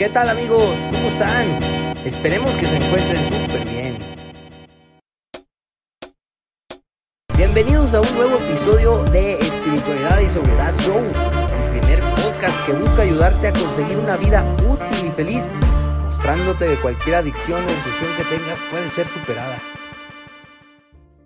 ¿Qué tal amigos? ¿Cómo están? Esperemos que se encuentren súper bien. Bienvenidos a un nuevo episodio de Espiritualidad y Sobriedad Show, el primer podcast que busca ayudarte a conseguir una vida útil y feliz, mostrándote que cualquier adicción o obsesión que tengas puede ser superada.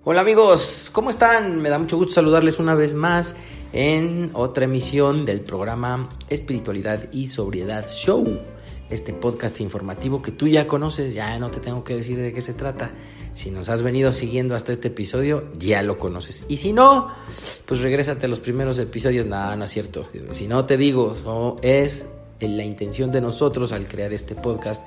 Hola amigos, ¿cómo están? Me da mucho gusto saludarles una vez más en otra emisión del programa Espiritualidad y Sobriedad Show. Este podcast informativo que tú ya conoces, ya no te tengo que decir de qué se trata. Si nos has venido siguiendo hasta este episodio, ya lo conoces. Y si no, pues regrésate a los primeros episodios. Nada, no es cierto. Si no te digo, es la intención de nosotros al crear este podcast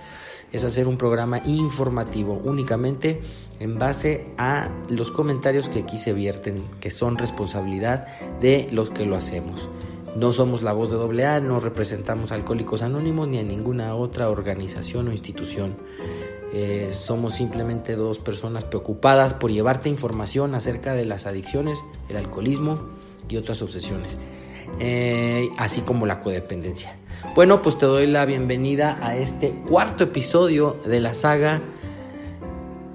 es hacer un programa informativo únicamente en base a los comentarios que aquí se vierten, que son responsabilidad de los que lo hacemos. No somos la voz de AA, no representamos a Alcohólicos Anónimos ni a ninguna otra organización o institución. Eh, somos simplemente dos personas preocupadas por llevarte información acerca de las adicciones, el alcoholismo y otras obsesiones, eh, así como la codependencia. Bueno, pues te doy la bienvenida a este cuarto episodio de la saga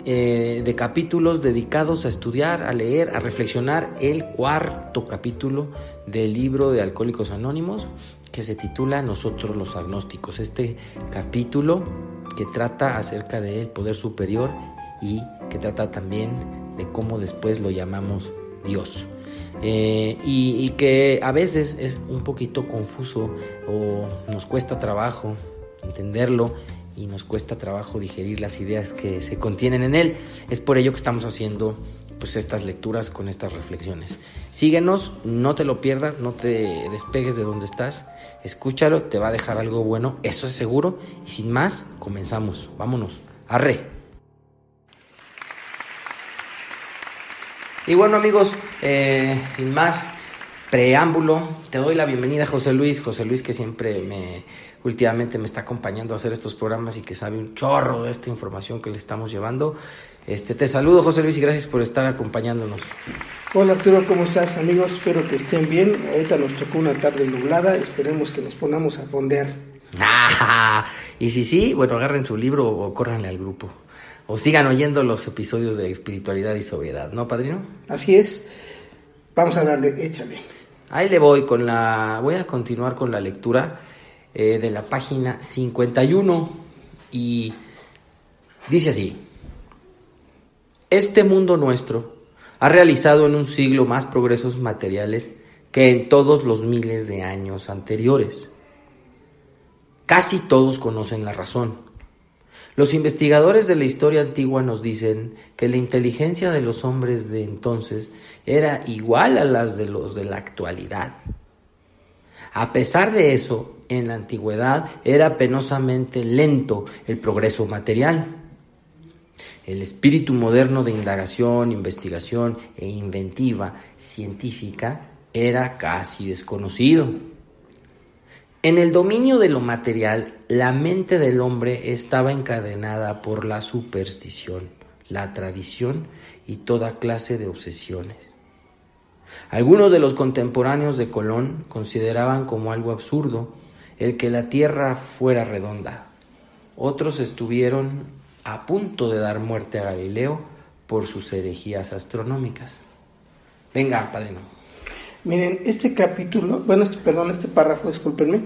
eh, de capítulos dedicados a estudiar, a leer, a reflexionar el cuarto capítulo del libro de Alcohólicos Anónimos que se titula Nosotros los agnósticos. Este capítulo que trata acerca del poder superior y que trata también de cómo después lo llamamos Dios. Eh, y, que a veces es un poquito confuso o nos cuesta trabajo entenderlo y nos cuesta trabajo digerir las ideas que se contienen en él. Es por ello que estamos haciendo pues estas lecturas con estas reflexiones. Síguenos, no te lo pierdas, no te despegues de donde estás, escúchalo, te va a dejar algo bueno, eso es seguro. Y sin más, comenzamos, vámonos, arre. Y bueno amigos, eh, sin más preámbulo, te doy la bienvenida a José Luis, José Luis que siempre me, últimamente me está acompañando a hacer estos programas y que sabe un chorro de esta información que le estamos llevando. Este, te saludo José Luis y gracias por estar acompañándonos. Hola Arturo, ¿cómo estás amigos? Espero que estén bien. Ahorita nos tocó una tarde nublada, esperemos que nos pongamos a fondear. y si sí, bueno, agarren su libro o córranle al grupo o sigan oyendo los episodios de espiritualidad y sobriedad, ¿no, padrino? Así es. Vamos a darle, échale. Ahí le voy con la, voy a continuar con la lectura eh, de la página 51 y dice así: Este mundo nuestro ha realizado en un siglo más progresos materiales que en todos los miles de años anteriores. Casi todos conocen la razón los investigadores de la historia antigua nos dicen que la inteligencia de los hombres de entonces era igual a las de los de la actualidad. A pesar de eso, en la antigüedad era penosamente lento el progreso material. El espíritu moderno de indagación, investigación e inventiva científica era casi desconocido. En el dominio de lo material, la mente del hombre estaba encadenada por la superstición, la tradición y toda clase de obsesiones. Algunos de los contemporáneos de Colón consideraban como algo absurdo el que la Tierra fuera redonda. Otros estuvieron a punto de dar muerte a Galileo por sus herejías astronómicas. Venga, padrino. Miren, este capítulo, bueno, este, perdón, este párrafo, discúlpenme,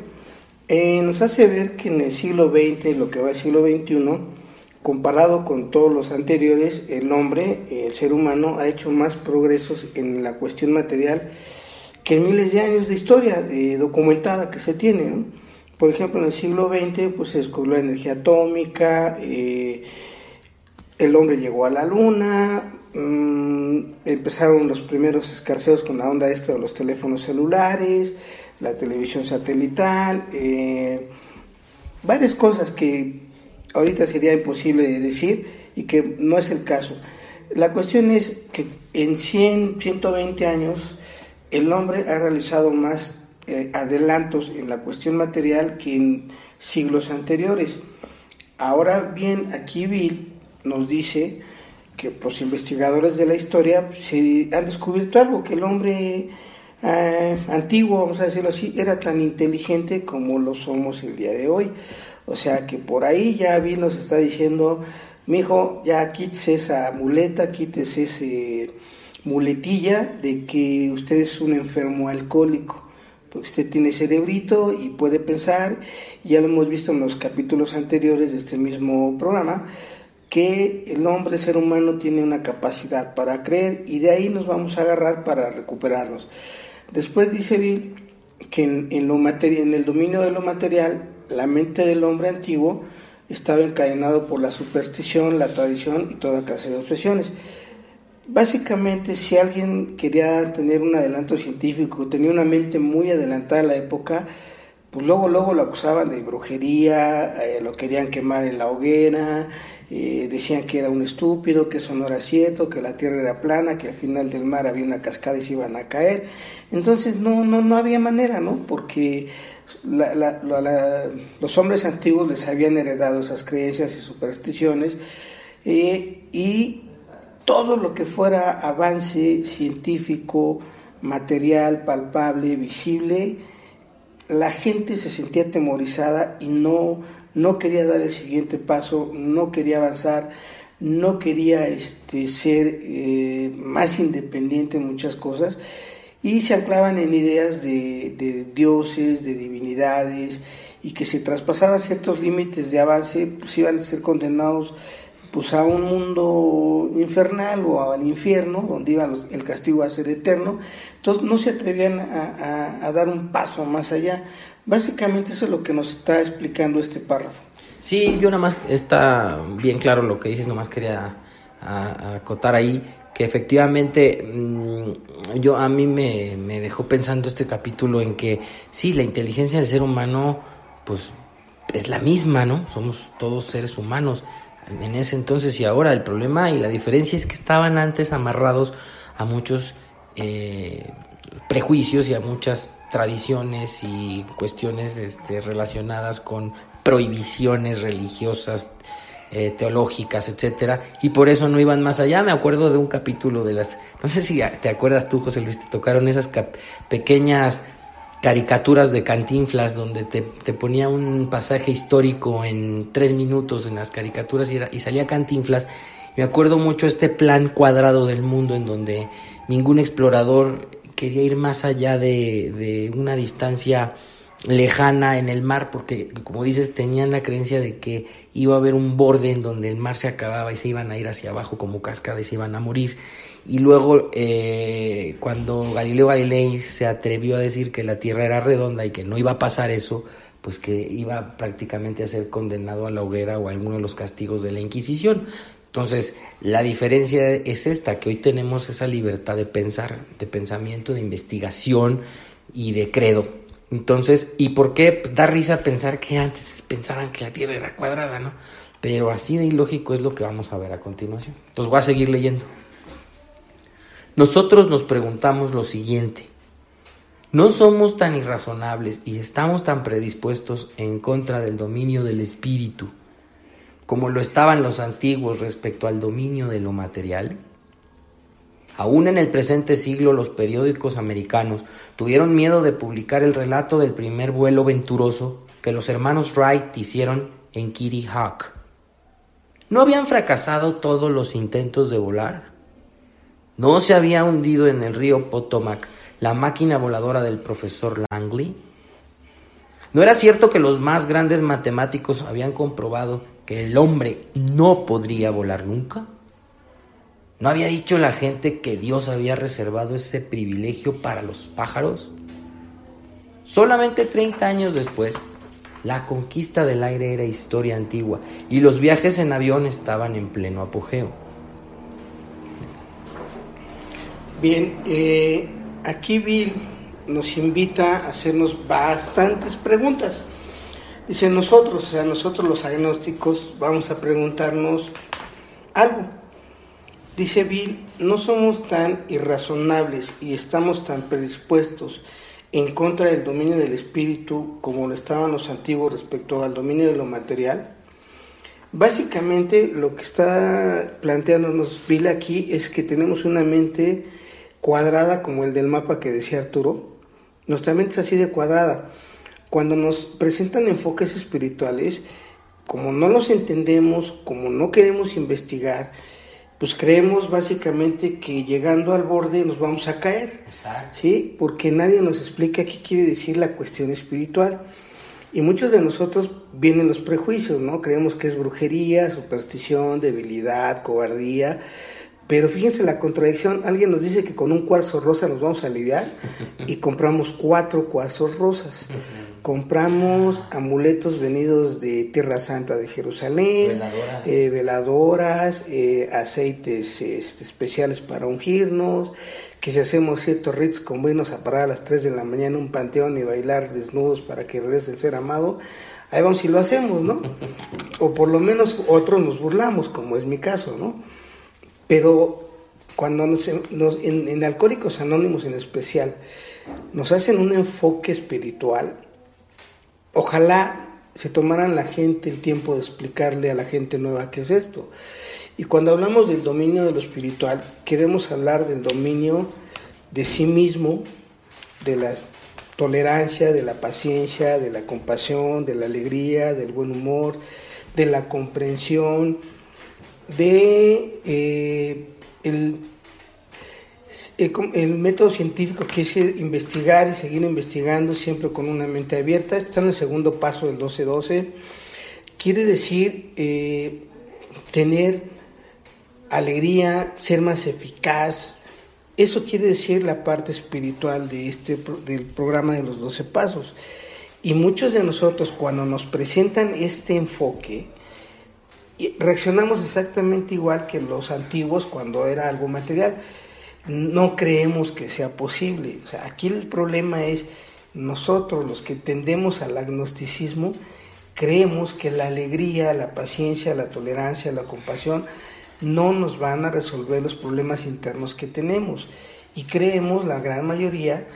eh, nos hace ver que en el siglo XX, lo que va al siglo XXI, comparado con todos los anteriores, el hombre, el ser humano, ha hecho más progresos en la cuestión material que en miles de años de historia eh, documentada que se tiene. Por ejemplo, en el siglo XX pues, se descubrió la energía atómica, eh, el hombre llegó a la luna, Mm, empezaron los primeros escarceos con la onda esta de los teléfonos celulares, la televisión satelital, eh, varias cosas que ahorita sería imposible decir y que no es el caso. La cuestión es que en 100, 120 años el hombre ha realizado más eh, adelantos en la cuestión material que en siglos anteriores. Ahora bien, aquí Bill nos dice que los investigadores de la historia se han descubierto algo, que el hombre eh, antiguo, vamos a decirlo así, era tan inteligente como lo somos el día de hoy. O sea que por ahí ya Bill nos está diciendo, mijo, ya quítese esa muleta, quítese ese muletilla de que usted es un enfermo alcohólico. Usted tiene cerebrito y puede pensar, ya lo hemos visto en los capítulos anteriores de este mismo programa, que el hombre, ser humano, tiene una capacidad para creer y de ahí nos vamos a agarrar para recuperarnos. Después dice Bill que en, en el dominio de lo material, la mente del hombre antiguo estaba encadenado por la superstición, la tradición y toda clase de obsesiones. Básicamente, si alguien quería tener un adelanto científico, tenía una mente muy adelantada a la época, pues luego, luego lo acusaban de brujería, eh, lo querían quemar en la hoguera, eh, decían que era un estúpido, que eso no era cierto, que la tierra era plana, que al final del mar había una cascada y se iban a caer. Entonces no, no, no había manera, ¿no? Porque los hombres antiguos les habían heredado esas creencias y supersticiones eh, y todo lo que fuera avance científico, material, palpable, visible, la gente se sentía atemorizada y no no quería dar el siguiente paso, no quería avanzar, no quería este, ser eh, más independiente en muchas cosas. Y se anclaban en ideas de, dioses, de divinidades y que si traspasaban ciertos límites de avance pues iban a ser condenados pues a un mundo infernal o al infierno, donde iba el castigo a ser eterno. Entonces no se atrevían a, dar un paso más allá. Básicamente eso es lo que nos está explicando este párrafo. Sí, yo nada más está bien claro lo que dices, nomás quería acotar ahí que efectivamente mm, yo a mí me, me dejó pensando este capítulo en que sí, la inteligencia del ser humano pues es la misma, ¿no? Somos todos seres humanos en ese entonces y ahora. El problema y la diferencia es que estaban antes amarrados a muchos eh, prejuicios y a muchas tradiciones y cuestiones este, relacionadas con prohibiciones religiosas, eh, teológicas, etcétera, y por eso no iban más allá. Me acuerdo de un capítulo de las, no sé si te acuerdas tú, José Luis, te tocaron esas pequeñas caricaturas de Cantinflas donde te, ponía un pasaje histórico en tres minutos en las caricaturas y, y salía Cantinflas. Me acuerdo mucho este plan cuadrado del mundo en donde ningún explorador quería ir más allá de, de una distancia lejana en el mar porque como dices tenían la creencia de que iba a haber un borde en donde el mar se acababa y se iban a ir hacia abajo como cascada y se iban a morir y luego, eh, cuando Galileo Galilei se atrevió a decir que la Tierra era redonda y que no iba a pasar eso, pues que iba prácticamente a ser condenado a la hoguera o a alguno de los castigos de la Inquisición. Entonces, la diferencia es esta, que hoy tenemos esa libertad de pensar, de pensamiento, de investigación y de credo. Entonces, ¿y por qué da risa pensar que antes pensaban que la Tierra era cuadrada, no? Pero así de ilógico es lo que vamos a ver a continuación. Entonces voy a seguir leyendo. Nosotros nos preguntamos lo siguiente, ¿no somos tan irrazonables y estamos tan predispuestos en contra del dominio del espíritu como lo estaban los antiguos respecto al dominio de lo material? Aún en el presente siglo los periódicos americanos tuvieron miedo de publicar el relato del primer vuelo venturoso que los hermanos Wright hicieron en Kitty Hawk. ¿No habían fracasado todos los intentos de volar? ¿No se había hundido en el río Potomac la máquina voladora del profesor Langley? ¿No era cierto que los más grandes matemáticos habían comprobado que el hombre no podría volar nunca? ¿No había dicho la gente que Dios había reservado ese privilegio para los pájaros? Solamente 30 años después, la conquista del aire era historia antigua y los viajes en avión estaban en pleno apogeo. Bien, eh, aquí Bill nos invita a hacernos bastantes preguntas. Dice nosotros, o sea, nosotros los agnósticos vamos a preguntarnos algo. Dice Bill, no somos tan irrazonables y estamos tan predispuestos en contra del dominio del espíritu como lo estaban los antiguos respecto al dominio de lo material. Básicamente lo que está planteándonos Bill aquí es que tenemos una mente cuadrada como el del mapa que decía Arturo. Nuestra mente es así de cuadrada. Cuando nos presentan enfoques espirituales, como no los entendemos, como no queremos investigar, pues creemos básicamente que llegando al borde nos vamos a caer. Exacto. ¿Sí? Porque nadie nos explica qué quiere decir la cuestión espiritual. Y muchos de nosotros vienen los prejuicios, ¿no? Creemos que es brujería, superstición, debilidad, cobardía. Pero fíjense la contradicción, alguien nos dice que con un cuarzo rosa nos vamos a aliviar y compramos cuatro cuarzos rosas. Compramos amuletos venidos de Tierra Santa de Jerusalén, Veladoras. eh, veladoras, eh, aceites este, especiales para ungirnos, que si hacemos ciertos ritos como irnos a parar a las 3 de la mañana en un panteón y bailar desnudos para que regrese el ser amado, ahí vamos y lo hacemos, ¿no? O por lo menos otros nos burlamos, como es mi caso, ¿no? Pero cuando nos, en, en Alcohólicos Anónimos en especial nos hacen un enfoque espiritual, ojalá se tomaran la gente el tiempo de explicarle a la gente nueva qué es esto. Y cuando hablamos del dominio de lo espiritual, queremos hablar del dominio de sí mismo, de la tolerancia, de la paciencia, de la compasión, de la alegría, del buen humor, de la comprensión, de eh, el, com- el método científico que es investigar y seguir investigando siempre con una mente abierta. Está en el segundo paso del 12-12. Quiere decir eh, tener alegría, ser más eficaz. Eso quiere decir la parte espiritual de este del programa de los 12 pasos. Y muchos de nosotros cuando nos presentan este enfoque, y reaccionamos exactamente igual que los antiguos cuando era algo material. No creemos que sea posible. O sea, aquí el problema es nosotros los que tendemos al agnosticismo, creemos que la alegría, la paciencia, la tolerancia, la compasión no nos van a resolver los problemas internos que tenemos. Y creemos, la gran mayoría,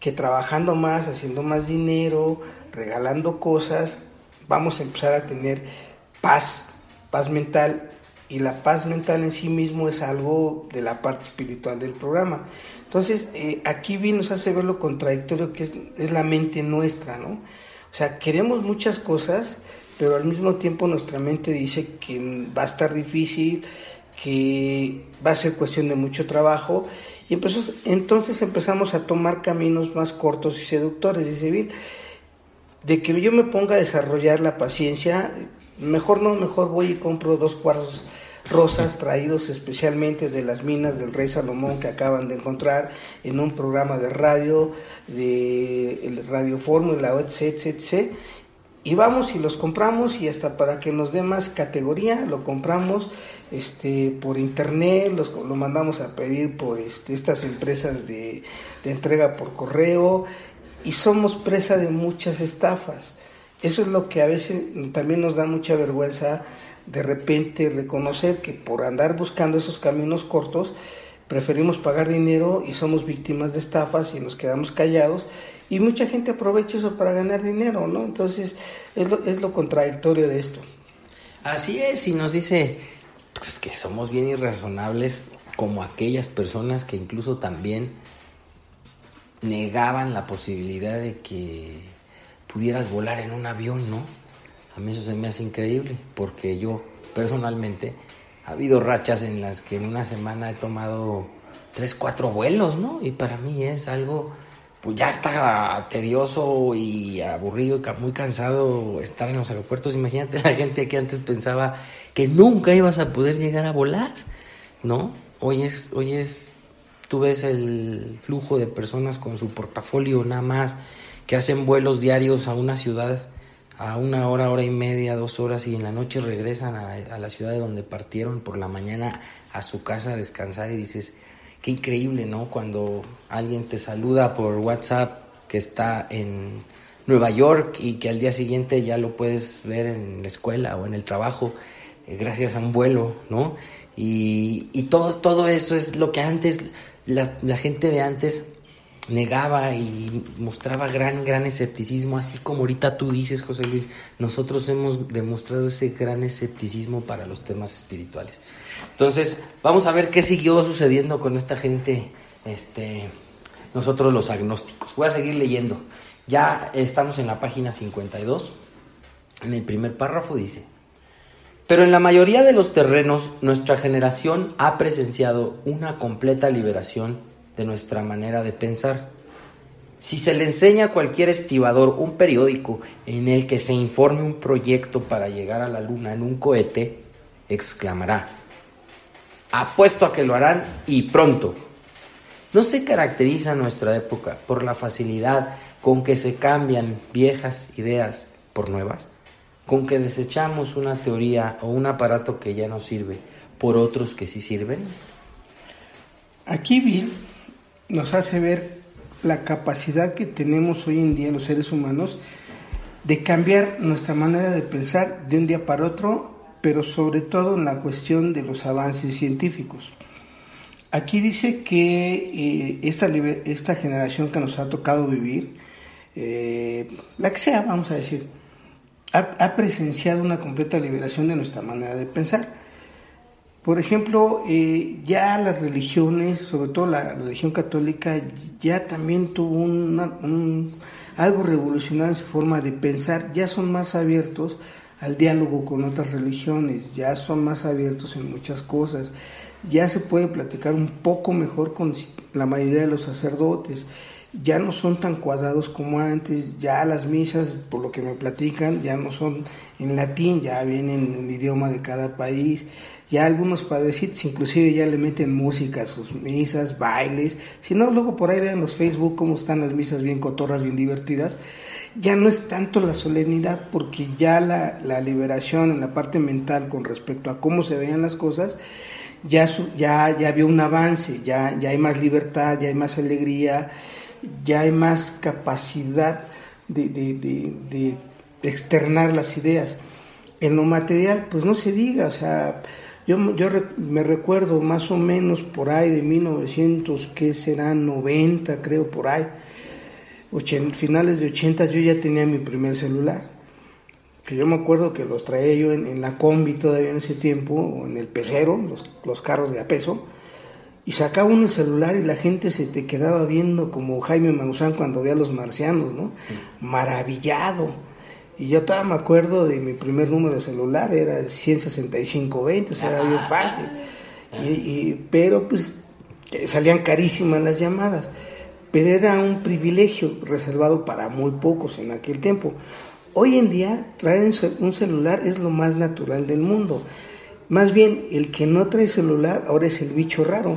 que trabajando más, haciendo más dinero, regalando cosas, vamos a empezar a tener paz, paz mental. Y la paz mental en sí mismo es algo de la parte espiritual del programa. Entonces, eh, aquí bien nos hace ver lo contradictorio que es, la mente nuestra, ¿no? O sea, queremos muchas cosas, pero al mismo tiempo nuestra mente dice que va a estar difícil, que va a ser cuestión de mucho trabajo. Y empezó, entonces empezamos a tomar caminos más cortos y seductores. Dice Bill, de que yo me ponga a desarrollar la paciencia, mejor no, mejor voy y compro dos cuartos rosas traídos especialmente de las minas del rey Salomón que acaban de encontrar en un programa de radio, de el Radio Fórmula, etc, etc. Y vamos y los compramos y hasta para que nos dé más categoría, lo compramos este, por internet, los, lo mandamos a pedir por este, estas empresas de, de entrega por correo y somos presa de muchas estafas. Eso es lo que a veces también nos da mucha vergüenza de repente reconocer que por andar buscando esos caminos cortos preferimos pagar dinero y somos víctimas de estafas y nos quedamos callados y mucha gente aprovecha eso para ganar dinero, ¿no? Entonces es lo, es lo contradictorio de esto. Así es, y nos dice pues que somos bien irrazonables como aquellas personas que incluso también negaban la posibilidad de que pudieras volar en un avión, ¿no? A mí eso se me hace increíble, porque yo personalmente ha habido rachas en las que en una semana he tomado tres, cuatro vuelos, ¿no? Y para mí es algo, pues ya está tedioso y aburrido, y muy cansado estar en los aeropuertos. Imagínate la gente que antes pensaba que nunca ibas a poder llegar a volar, ¿no? Hoy es, hoy es, tú ves el flujo de personas con su portafolio nada más, que hacen vuelos diarios a una ciudad a una hora, hora y media, dos horas y en la noche regresan a, la ciudad de donde partieron por la mañana a su casa a descansar y dices, qué increíble, ¿no? Cuando alguien te saluda por WhatsApp que está en Nueva York y que al día siguiente ya lo puedes ver en la escuela o en el trabajo eh, gracias a un vuelo, ¿no? Y, y, todo, todo eso es lo que antes, la gente de antes negaba y mostraba gran, gran escepticismo, así como ahorita tú dices, José Luis, nosotros hemos demostrado ese gran escepticismo para los temas espirituales. Entonces, vamos a ver qué siguió sucediendo con esta gente este, nosotros los agnósticos. Voy a seguir leyendo. Ya estamos en la página 52. En el primer párrafo dice, pero en la mayoría de los terrenos nuestra generación ha presenciado una completa liberación de nuestra manera de pensar. Si se le enseña a cualquier estibador un periódico en el que se informe un proyecto para llegar a la luna en un cohete, exclamará, apuesto a que lo harán y pronto. ¿No se caracteriza nuestra época por la facilidad con que se cambian viejas ideas por nuevas? ¿Con que desechamos una teoría o un aparato que ya no sirve por otros que sí sirven? Aquí Bill nos hace ver la capacidad que tenemos hoy en día los seres humanos de cambiar nuestra manera de pensar de un día para otro, pero sobre todo en la cuestión de los avances científicos. Aquí dice que eh, esta, esta, generación que nos ha tocado vivir, eh, la que sea, vamos a decir, ha, presenciado una completa liberación de nuestra manera de pensar. Por ejemplo, eh, ya las religiones, sobre todo la religión católica, ya también tuvo un, algo revolucionario en su forma de pensar, ya son más abiertos al diálogo con otras religiones, ya son más abiertos en muchas cosas, ya se puede platicar un poco mejor con la mayoría de los sacerdotes, ya no son tan cuadrados como antes, ya las misas, por lo que me platican, ya no son en latín, ya vienen en el idioma de cada país, ya algunos padrecitos inclusive ya le meten música a sus misas, bailes, si no, luego por ahí vean los Facebook cómo están las misas bien cotorras, bien divertidas, ya no es tanto la solemnidad porque ya la, la liberación en la parte mental con respecto a cómo se veían las cosas, ya, ya, ya había un avance, ya, ya hay más libertad, ya hay más alegría, ya hay más capacidad de, de, de, externar las ideas. En lo material, pues no se diga, o sea, yo, yo me recuerdo más o menos por ahí de 1900, que será 90, creo, por ahí, finales de 80 yo ya tenía mi primer celular. Que yo me acuerdo que los traía yo en, la combi todavía en ese tiempo, o en el pecero, los, los carros de a peso, y sacaba uno el celular y la gente se te quedaba viendo como Jaime Maussan cuando veía a los marcianos, ¿no? Maravillado y yo todavía me acuerdo de mi primer número de celular, era el 16520, o sea, era bien fácil. Y, pero pues salían carísimas las llamadas. Pero era un privilegio reservado para muy pocos en aquel tiempo. Hoy en día traer un celular es lo más natural del mundo. Más bien, el que no trae celular ahora es el bicho raro.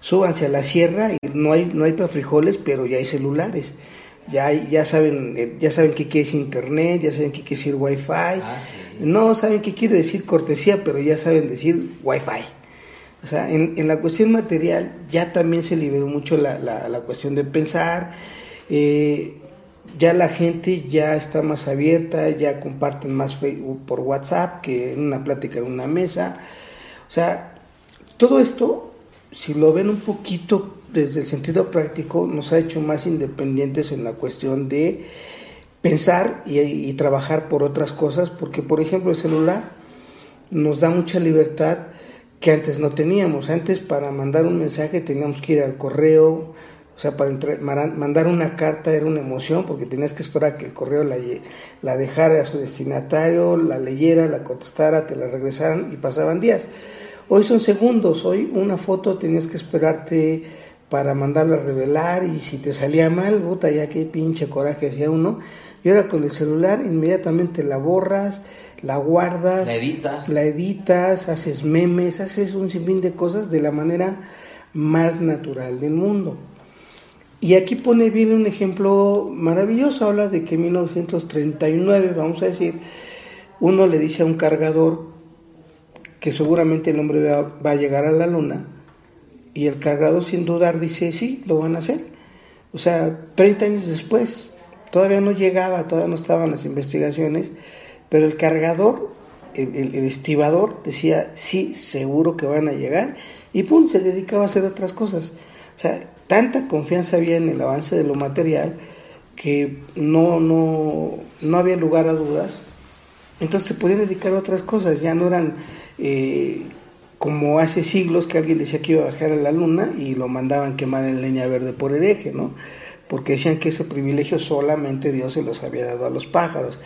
Súbanse a la sierra y no hay, no hay para frijoles, pero ya hay celulares ya, ya saben eh, ya saben qué quiere decir internet, ya saben qué quiere decir wifi. Ah, no saben qué quiere decir cortesía, pero ya saben decir wifi. O sea, en, en la cuestión material ya también se liberó mucho la, la, la cuestión de pensar. Eh, ya la gente ya está más abierta, ya comparten más Facebook por WhatsApp que en una plática en una mesa. O sea, todo esto, si lo ven un poquito desde el sentido práctico nos ha hecho más independientes en la cuestión de pensar y, trabajar por otras cosas, porque por ejemplo el celular nos da mucha libertad que antes no teníamos. Antes para mandar un mensaje teníamos que ir al correo, o sea, para mandar una carta era una emoción porque tenías que esperar que el correo la dejara a su destinatario, la leyera, la contestara, te la regresaran y pasaban días. Hoy son segundos, hoy una foto tenías que esperarte para mandarla a revelar y si te salía mal, puta, ya qué pinche coraje hacía uno. Y ahora con el celular inmediatamente la borras, la guardas, la editas, la editas, haces memes, haces un sinfín de cosas de la manera más natural del mundo. Y aquí pone bien un ejemplo maravilloso, habla de que en 1939, vamos a decir, uno le dice a un cargador que seguramente el hombre va a llegar a la luna, y el cargador sin dudar dice, sí, lo van a hacer. O sea, 30 años después, todavía no llegaba, todavía no estaban las investigaciones, pero el cargador, el, estibador decía, sí, seguro que van a llegar, y pum, se dedicaba a hacer otras cosas. O sea, tanta confianza había en el avance de lo material que no, no, no había lugar a dudas. Entonces se podían dedicar a otras cosas, ya no eran... Eh, como hace siglos que alguien decía que iba a bajar a la luna y lo mandaban quemar en leña verde por hereje, ¿no? Porque decían que ese privilegio solamente Dios se los había dado a los pájaros.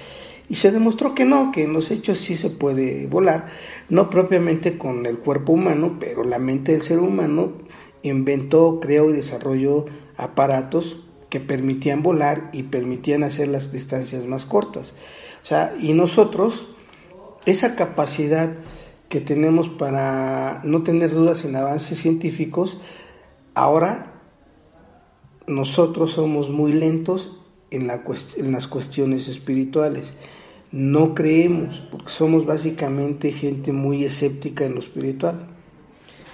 Y se demostró que no, que en los hechos sí se puede volar, no propiamente con el cuerpo humano, pero la mente del ser humano inventó, creó y desarrolló aparatos que permitían volar y permitían hacer las distancias más cortas. O sea, y nosotros, esa capacidad que tenemos para no tener dudas en avances científicos, ahora nosotros somos muy lentos en, la en las cuestiones espirituales. No creemos, porque somos básicamente gente muy escéptica en lo espiritual.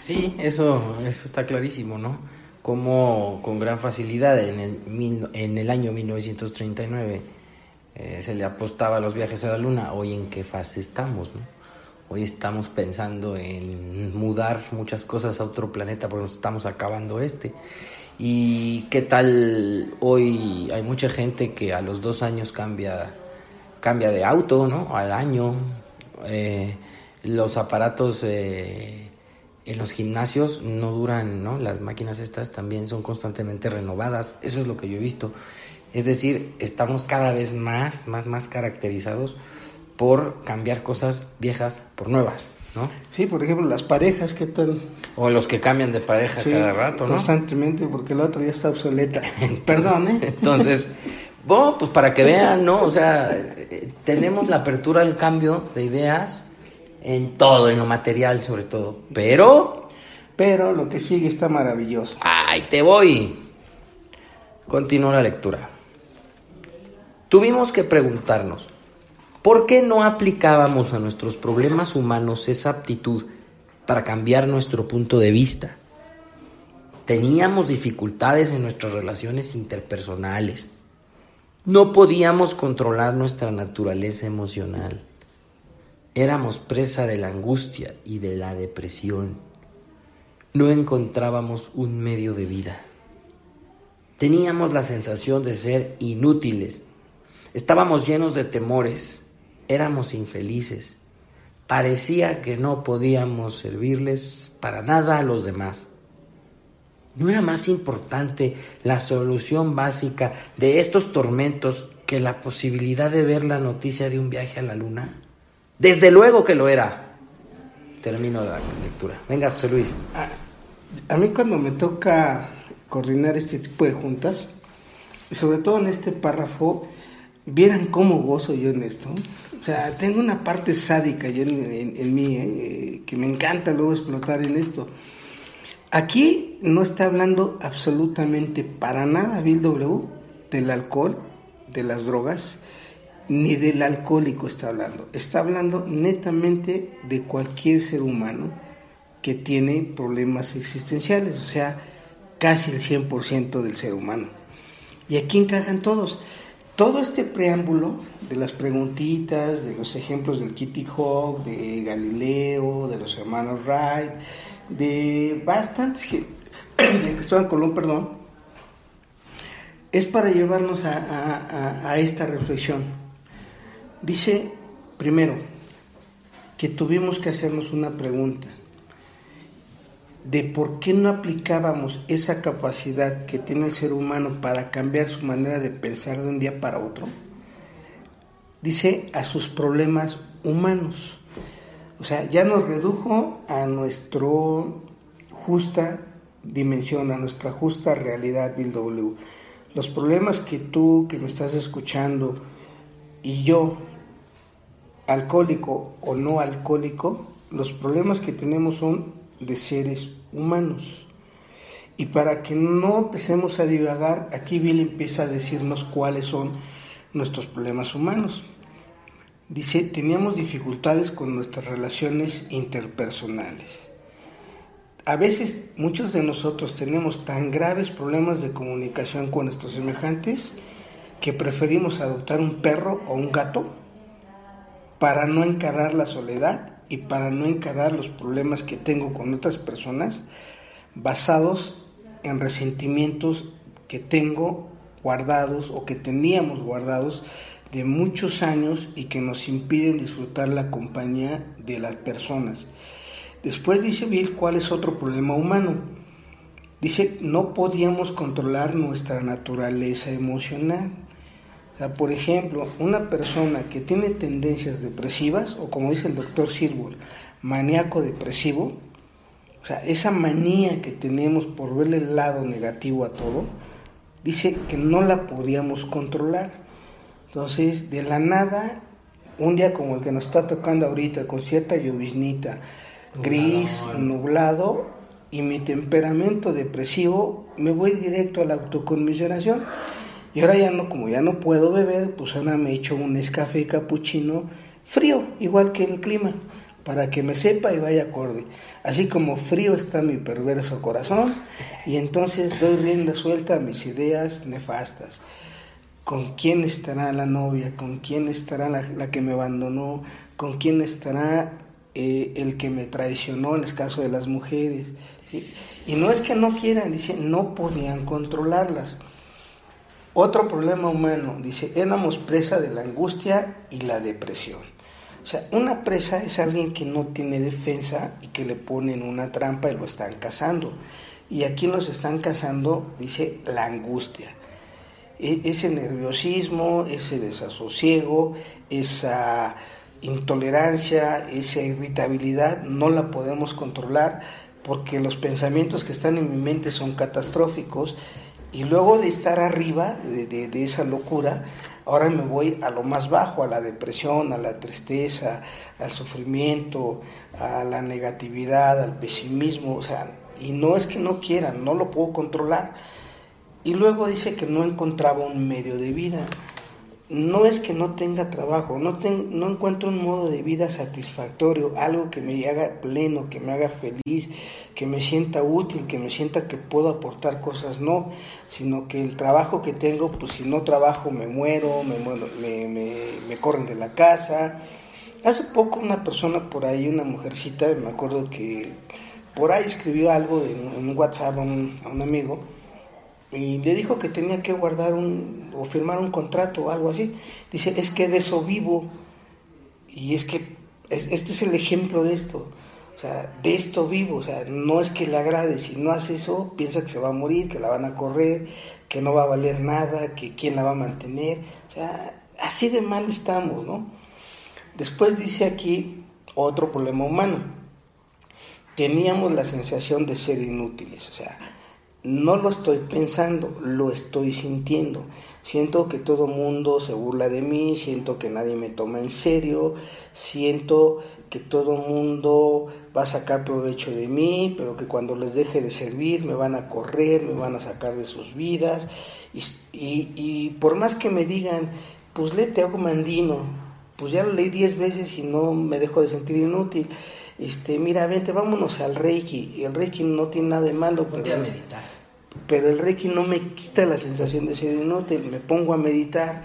Sí, eso, eso está clarísimo, ¿no? Como con gran facilidad en el, en el año 1939 eh, se le apostaba a los viajes a la Luna. Hoy en qué fase estamos, ¿no? Hoy estamos pensando en mudar muchas cosas a otro planeta porque nos estamos acabando este. ¿Y qué tal hoy? Hay mucha gente que a los dos años cambia, cambia de auto, ¿no? Al año. Eh, los aparatos eh, en los gimnasios no duran, ¿no? Las máquinas estas también son constantemente renovadas. Eso es lo que yo he visto. Es decir, estamos cada vez más, más, más caracterizados por cambiar cosas viejas por nuevas, ¿no? Sí, por ejemplo, las parejas, ¿qué tal? O los que cambian de pareja cada rato, ¿no? Constantemente, porque la otra ya está obsoleta. Perdón, ¿eh? Entonces, bueno, pues para que vean, ¿no? O sea, tenemos la apertura al cambio de ideas en todo, en lo material sobre todo, pero... Pero lo que sigue está maravilloso. ¡Ay, te voy! Continúa la lectura. Tuvimos que preguntarnos, ¿Por qué no aplicábamos a nuestros problemas humanos esa aptitud para cambiar nuestro punto de vista? Teníamos dificultades en nuestras relaciones interpersonales. No podíamos controlar nuestra naturaleza emocional. Éramos presa de la angustia y de la depresión. No encontrábamos un medio de vida. Teníamos la sensación de ser inútiles. Estábamos llenos de temores éramos infelices. Parecía que no podíamos servirles para nada a los demás. ¿No era más importante la solución básica de estos tormentos que la posibilidad de ver la noticia de un viaje a la luna? Desde luego que lo era. Termino la lectura. Venga, José Luis. A, a mí cuando me toca coordinar este tipo de juntas, sobre todo en este párrafo, vieran cómo gozo yo en esto. O sea, tengo una parte sádica yo en, mí, ¿eh? que me encanta luego explotar en esto. Aquí no está hablando absolutamente para nada Bill W del alcohol, de las drogas, ni del alcohólico está hablando. Está hablando netamente de cualquier ser humano que tiene problemas existenciales, o sea, casi el 100% del ser humano. Y aquí encajan todos todo este preámbulo de las preguntitas, de los ejemplos del Kitty Hawk, de Galileo, de los hermanos Wright, de bastantes que, de Cristóbal Colón, perdón, es para llevarnos a, a esta reflexión. Dice, primero, que tuvimos que hacernos una pregunta de por qué no aplicábamos esa capacidad que tiene el ser humano para cambiar su manera de pensar de un día para otro, dice a sus problemas humanos. O sea, ya nos redujo a nuestra justa dimensión, a nuestra justa realidad, Bill W. Los problemas que tú, que me estás escuchando, y yo, alcohólico o no alcohólico, los problemas que tenemos son de seres humanos. Y para que no empecemos a divagar, aquí Bill empieza a decirnos cuáles son nuestros problemas humanos. Dice, teníamos dificultades con nuestras relaciones interpersonales. A veces muchos de nosotros tenemos tan graves problemas de comunicación con nuestros semejantes que preferimos adoptar un perro o un gato para no encarar la soledad y para no encarar los problemas que tengo con otras personas basados en resentimientos que tengo guardados o que teníamos guardados de muchos años y que nos impiden disfrutar la compañía de las personas. Después dice Bill cuál es otro problema humano. Dice, no podíamos controlar nuestra naturaleza emocional. O sea, por ejemplo, una persona que tiene tendencias depresivas, o como dice el doctor Silver, maníaco depresivo, o sea, esa manía que tenemos por verle el lado negativo a todo, dice que no la podíamos controlar. Entonces, de la nada, un día como el que nos está tocando ahorita, con cierta lloviznita, gris, nublado, y mi temperamento depresivo, me voy directo a la autoconmiseración. Y ahora ya no, como ya no puedo beber, pues ahora me echo un escafé capuchino frío, igual que el clima, para que me sepa y vaya acorde. Así como frío está mi perverso corazón, y entonces doy rienda suelta a mis ideas nefastas. ¿Con quién estará la novia? ¿Con quién estará la, que me abandonó? ¿Con quién estará eh, el que me traicionó en el caso de las mujeres? Y no es que no quieran, dice, no podían controlarlas. Otro problema humano, dice, éramos presa de la angustia y la depresión. O sea, una presa es alguien que no tiene defensa y que le ponen una trampa y lo están cazando. Y aquí nos están cazando, dice, la angustia. E, ese nerviosismo, ese desasosiego, esa intolerancia, esa irritabilidad, no la podemos controlar porque los pensamientos que están en mi mente son catastróficos y luego de estar arriba de, esa locura, ahora me voy a lo más bajo, a la depresión, a la tristeza, al sufrimiento, a la negatividad, al pesimismo, o sea, y no es que no quieran, no lo puedo controlar. Y luego dice que no encontraba un medio de vida. No es que no tenga trabajo, no, no encuentro un modo de vida satisfactorio, algo que me haga pleno, que me haga feliz, que me sienta útil, que me sienta que puedo aportar cosas, no, sino que el trabajo que tengo, pues si no trabajo me muero, me, me, me, corren de la casa. Hace poco una persona por ahí, una mujercita, me acuerdo que por ahí escribió algo en, un WhatsApp a un, a un amigo, y le dijo que tenía que guardar un o firmar un contrato o algo así. Dice, es que de eso vivo. Y es que este es el ejemplo de esto. O sea, de esto vivo, o sea, no es que le agrade, si no hace eso, piensa que se va a morir, que la van a correr, que no va a valer nada, que quién la va a mantener. O sea, así de mal estamos, ¿no? Después dice aquí otro problema humano. Teníamos la sensación de ser inútiles, o sea, no lo estoy pensando, lo estoy sintiendo. Siento que todo mundo se burla de mí, siento que nadie me toma en serio, siento que todo mundo va a sacar provecho de mí, pero que cuando les deje de servir me van a correr, me van a sacar de sus vidas. Y, por más que me digan, pues léete algo mandino, pues ya lo leí diez veces y no me dejo de sentir inútil. Este, mira, vente, vámonos al Reiki. El Reiki no tiene nada de malo, pero, pero el Reiki no me quita la sensación de ser inútil. Me pongo a meditar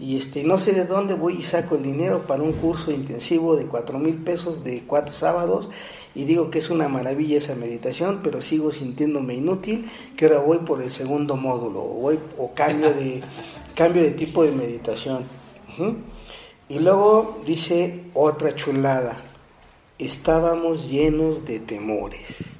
y este no sé de dónde voy y saco el dinero para un curso intensivo de cuatro mil pesos de cuatro sábados y digo que es una maravilla esa meditación pero sigo sintiéndome inútil que ahora voy por el segundo módulo o voy o cambio de cambio de tipo de meditación y luego dice otra chulada estábamos llenos de temores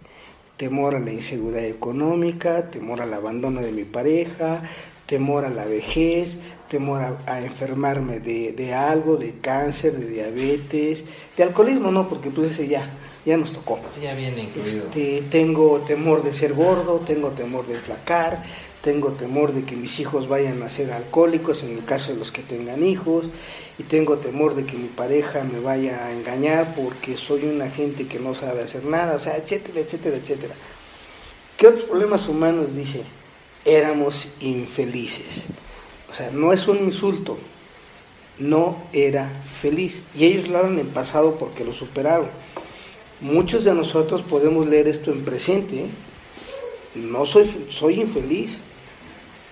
temor a la inseguridad económica temor al abandono de mi pareja temor a la vejez, temor a, enfermarme de, algo, de cáncer, de diabetes, de alcoholismo no, porque pues ese ya, ya nos tocó. ya viene incluido. Este, tengo temor de ser gordo, tengo temor de flacar, tengo temor de que mis hijos vayan a ser alcohólicos en el caso de los que tengan hijos, y tengo temor de que mi pareja me vaya a engañar porque soy una gente que no sabe hacer nada, o sea, etcétera, etcétera, etcétera. ¿Qué otros problemas humanos dice? Éramos infelices. O sea, no es un insulto, no era feliz. Y ellos lo hablan en pasado porque lo superaron. Muchos de nosotros podemos leer esto en presente. No soy, soy infeliz.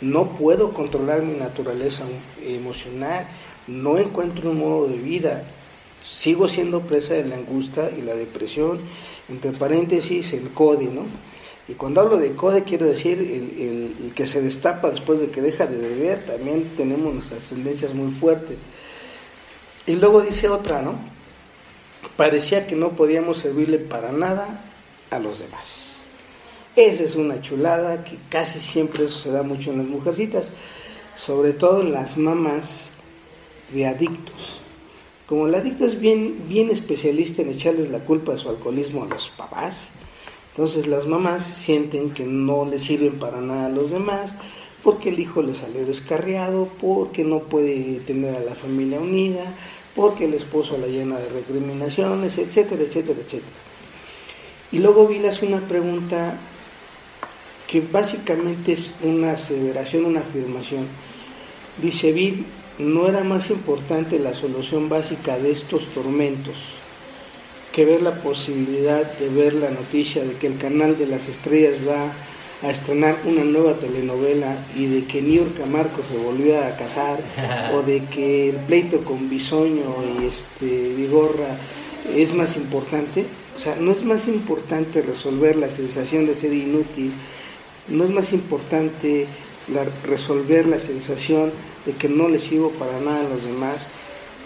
No puedo controlar mi naturaleza emocional. No encuentro un modo de vida. Sigo siendo presa de la angustia y la depresión. Entre paréntesis, el CODE, ¿no? Y cuando hablo de code, quiero decir el, que se destapa después de que deja de beber, también tenemos nuestras tendencias muy fuertes. Y luego dice otra, ¿no? parecía que no podíamos servirle para nada a los demás. Esa es una chulada que casi siempre eso se da mucho en las mujercitas, sobre todo en las mamás de adictos. Como el adicto es bien, bien especialista en echarles la culpa de su alcoholismo a los papás, entonces las mamás sienten que no le sirven para nada a los demás, porque el hijo le salió descarriado, porque no puede tener a la familia unida, porque el esposo la llena de recriminaciones, etcétera, etcétera, etcétera. Y luego vi hace una pregunta que básicamente es una aseveración, una afirmación. Dice Bill, no era más importante la solución básica de estos tormentos que ver la posibilidad de ver la noticia de que el canal de las estrellas va a estrenar una nueva telenovela y de que Niurka Marco se volvió a casar o de que el pleito con Bisoño y este Vigorra es más importante, o sea, no es más importante resolver la sensación de ser inútil, no es más importante resolver la sensación de que no le sirvo para nada a los demás,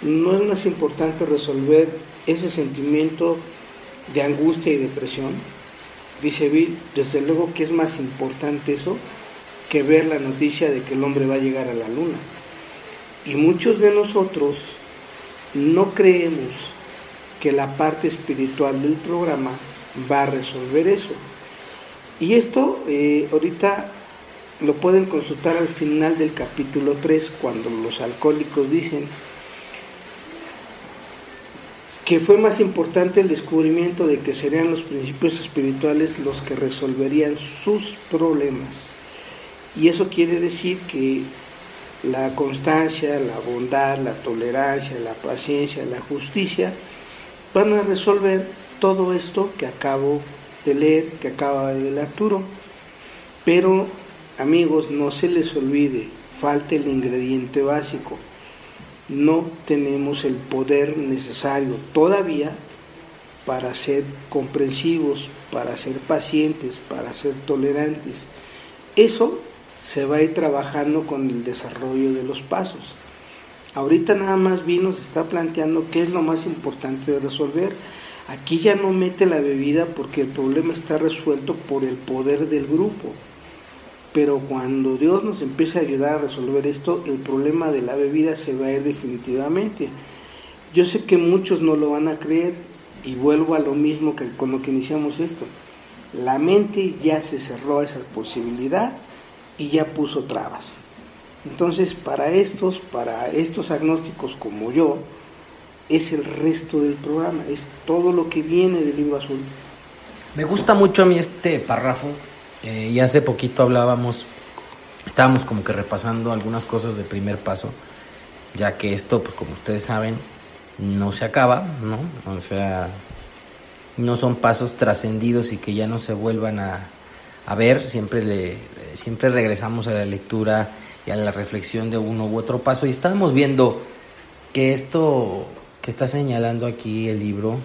no es más importante resolver ese sentimiento de angustia y depresión. Dice Bill, desde luego que es más importante eso que ver la noticia de que el hombre va a llegar a la luna. Y muchos de nosotros no creemos que la parte espiritual del programa va a resolver eso. Y esto eh, ahorita lo pueden consultar al final del capítulo 3, cuando los alcohólicos dicen que fue más importante el descubrimiento de que serían los principios espirituales los que resolverían sus problemas. Y eso quiere decir que la constancia, la bondad, la tolerancia, la paciencia, la justicia van a resolver todo esto que acabo de leer, que acaba de leer Arturo. Pero amigos, no se les olvide, falta el ingrediente básico. No tenemos el poder necesario todavía para ser comprensivos, para ser pacientes, para ser tolerantes. Eso se va a ir trabajando con el desarrollo de los pasos. Ahorita nada más vino, se está planteando qué es lo más importante de resolver. Aquí ya no mete la bebida porque el problema está resuelto por el poder del grupo. Pero cuando Dios nos empieza a ayudar a resolver esto, el problema de la bebida se va a ir definitivamente. Yo sé que muchos no lo van a creer y vuelvo a lo mismo que con lo que iniciamos esto. La mente ya se cerró a esa posibilidad y ya puso trabas. Entonces, para estos, para estos agnósticos como yo, es el resto del programa, es todo lo que viene del libro azul. Me gusta mucho a mí este párrafo, eh, y hace poquito hablábamos, estábamos como que repasando algunas cosas de primer paso, ya que esto, pues como ustedes saben, no se acaba, ¿no? O sea, no son pasos trascendidos y que ya no se vuelvan a, a ver, siempre, le, siempre regresamos a la lectura y a la reflexión de uno u otro paso. Y estábamos viendo que esto que está señalando aquí el libro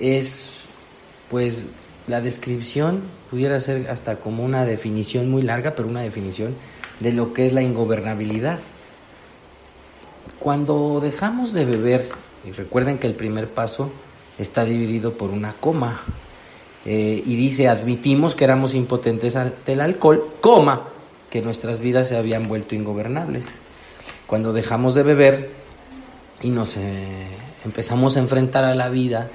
es, pues, la descripción pudiera ser hasta como una definición muy larga, pero una definición de lo que es la ingobernabilidad. Cuando dejamos de beber, y recuerden que el primer paso está dividido por una coma, eh, y dice, admitimos que éramos impotentes ante el alcohol, coma, que nuestras vidas se habían vuelto ingobernables. Cuando dejamos de beber y nos eh, empezamos a enfrentar a la vida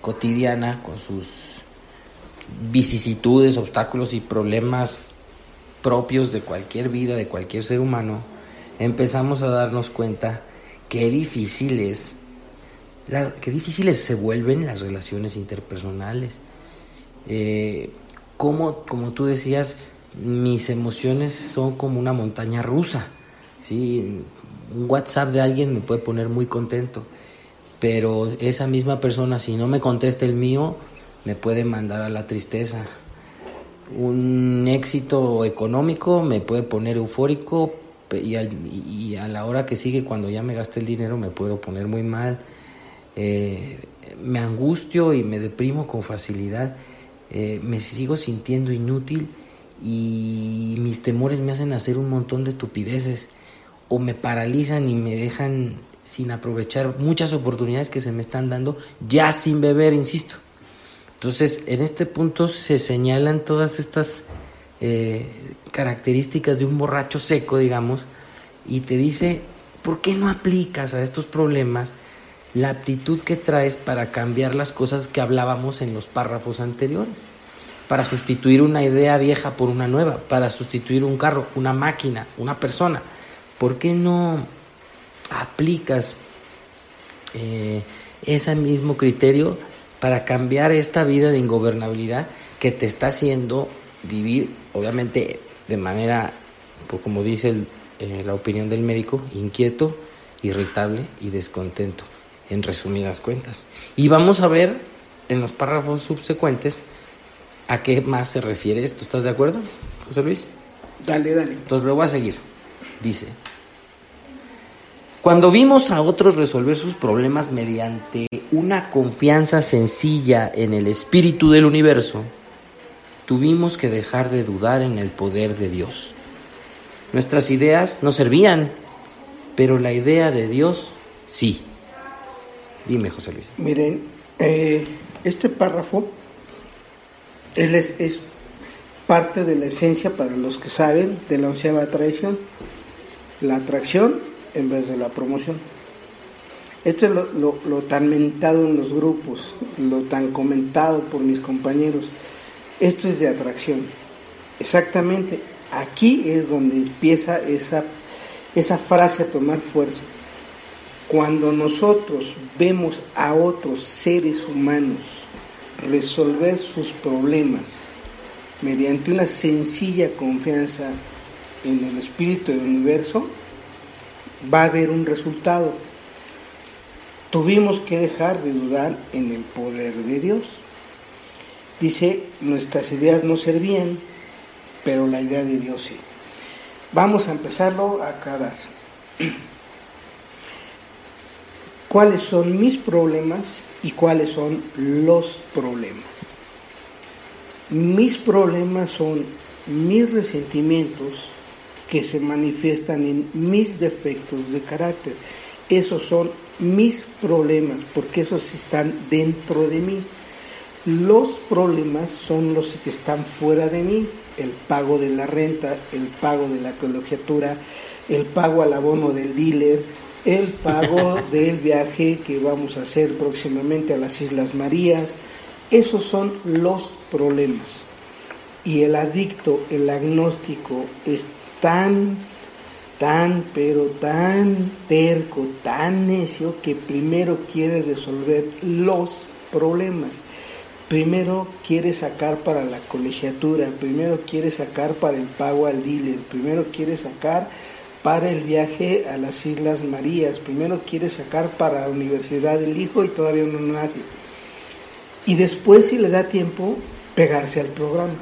cotidiana con sus vicisitudes, obstáculos y problemas propios de cualquier vida, de cualquier ser humano, empezamos a darnos cuenta qué difíciles, qué difíciles se vuelven las relaciones interpersonales. Eh, como, como tú decías, mis emociones son como una montaña rusa. ¿sí? Un WhatsApp de alguien me puede poner muy contento, pero esa misma persona, si no me contesta el mío, me puede mandar a la tristeza. Un éxito económico me puede poner eufórico y, y a la hora que sigue, cuando ya me gasté el dinero, me puedo poner muy mal. Eh, me angustio y me deprimo con facilidad. Eh, me sigo sintiendo inútil y mis temores me hacen hacer un montón de estupideces o me paralizan y me dejan sin aprovechar muchas oportunidades que se me están dando, ya sin beber, insisto. Entonces, en este punto se señalan todas estas eh, características de un borracho seco, digamos, y te dice, ¿por qué no aplicas a estos problemas la aptitud que traes para cambiar las cosas que hablábamos en los párrafos anteriores? Para sustituir una idea vieja por una nueva, para sustituir un carro, una máquina, una persona. ¿Por qué no aplicas eh, ese mismo criterio para cambiar esta vida de ingobernabilidad que te está haciendo vivir, obviamente, de manera, pues, como dice eh, la opinión del médico, inquieto, irritable y descontento, en resumidas cuentas. Y vamos a ver en los párrafos subsecuentes a qué más se refiere esto. ¿Estás de acuerdo, José Luis? Dale, dale. Entonces lo voy a seguir. Dice, cuando vimos a otros resolver sus problemas mediante una confianza sencilla en el espíritu del universo, tuvimos que dejar de dudar en el poder de Dios. Nuestras ideas no servían, pero la idea de Dios sí. Dime, José Luis. Miren, eh, este párrafo es, parte de la esencia, para los que saben, de la onceava tradición. La atracción en vez de la promoción. Esto es lo, tan mentado en los grupos, lo tan comentado por mis compañeros. Esto es de atracción. Exactamente, aquí es donde empieza esa, esa frase a tomar fuerza. Cuando nosotros vemos a otros seres humanos resolver sus problemas mediante una sencilla confianza en el espíritu del universo, va a haber un resultado. Tuvimos que dejar de dudar en el poder de Dios. Dice, nuestras ideas no servían, pero la idea de Dios sí. Vamos a empezarlo a aclarar. ¿Cuáles son mis problemas y cuáles son los problemas? Mis problemas son mis resentimientos, que se manifiestan en mis defectos de carácter. Esos son mis problemas, porque esos están dentro de mí. Los problemas son los que están fuera de mí, el pago de la renta, el pago de la colegiatura, el pago al abono del dealer, el pago del viaje que vamos a hacer próximamente a las Islas Marías. Esos son los problemas. Y el adicto, el agnóstico, es tan, tan, pero tan terco, tan necio, que primero quiere resolver los problemas. Primero quiere sacar para la colegiatura, primero quiere sacar para el pago al dealer, primero quiere sacar para el viaje a las Islas Marías, primero quiere sacar para la universidad del hijo y todavía no nace. Y después, si le da tiempo, pegarse al programa.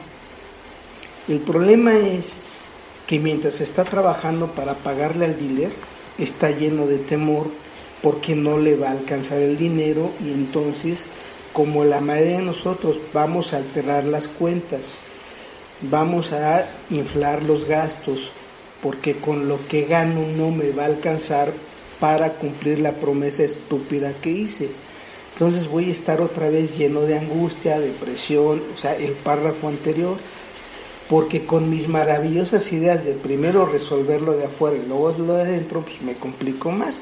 El problema es que mientras está trabajando para pagarle al dealer, está lleno de temor porque no le va a alcanzar el dinero y entonces, como la mayoría de nosotros vamos a alterar las cuentas, vamos a inflar los gastos, porque con lo que gano no me va a alcanzar para cumplir la promesa estúpida que hice. Entonces voy a estar otra vez lleno de angustia, depresión, o sea, el párrafo anterior porque con mis maravillosas ideas de primero resolverlo de afuera y luego lo de adentro, pues me complico más.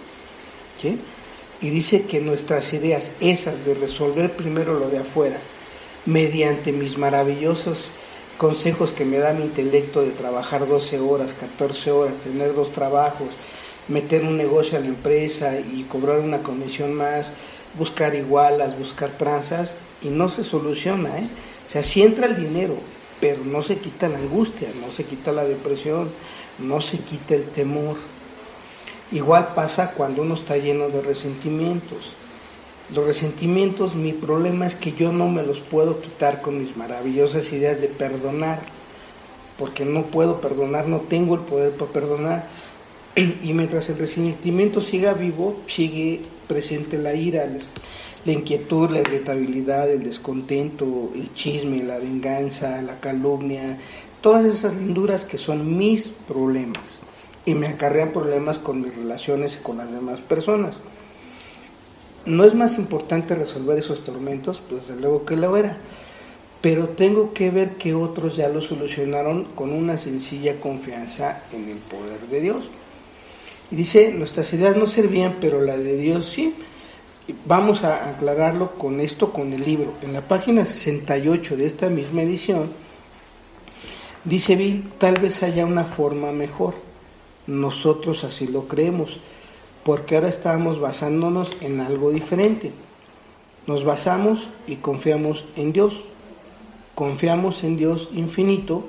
Y dice que nuestras ideas, esas de resolver primero lo de afuera, mediante mis maravillosos consejos que me da mi intelecto de trabajar 12 horas, 14 horas, tener dos trabajos, meter un negocio a la empresa y cobrar una comisión más, buscar igualas, buscar tranzas, y no se soluciona, ¿eh? O sea, si entra el dinero, pero no se quita la angustia, no se quita la depresión, no se quita el temor. Igual pasa cuando uno está lleno de resentimientos. Los resentimientos, mi problema es que yo no me los puedo quitar con mis maravillosas ideas de perdonar, porque no puedo perdonar, no tengo el poder para perdonar. Y mientras el resentimiento siga vivo, sigue presente la ira, la inquietud, la irritabilidad, el descontento, el chisme, la venganza, la calumnia, todas esas linduras que son mis problemas. y me acarrean problemas con mis relaciones y con las demás personas. No es más importante resolver esos tormentos, pues desde luego que lo era, pero tengo que ver que otros ya lo solucionaron con una sencilla confianza en el poder de Dios. Y dice, nuestras ideas no servían, pero la de Dios sí. Vamos a aclararlo con esto, con el libro. En la página 68 de esta misma edición, dice Bill, tal vez haya una forma mejor. Nosotros así lo creemos, porque ahora estamos basándonos en algo diferente. Nos basamos y confiamos en Dios. Confiamos en Dios infinito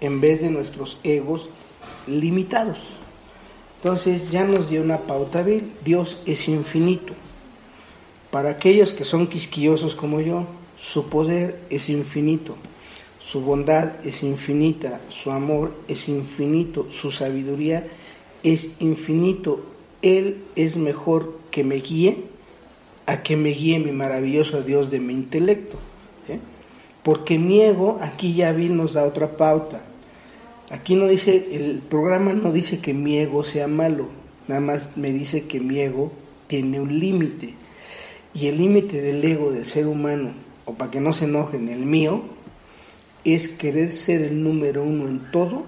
en vez de nuestros egos limitados. Entonces ya nos dio una pauta, Bill. Dios es infinito. Para aquellos que son quisquillosos como yo, su poder es infinito, su bondad es infinita, su amor es infinito, su sabiduría es infinito. Él es mejor que me guíe a que me guíe mi maravilloso Dios de mi intelecto. Porque mi ego, aquí ya Bill nos da otra pauta. Aquí no dice, el programa no dice que mi ego sea malo, nada más me dice que mi ego tiene un límite. Y el límite del ego del ser humano, o para que no se enojen, el mío, es querer ser el número uno en todo,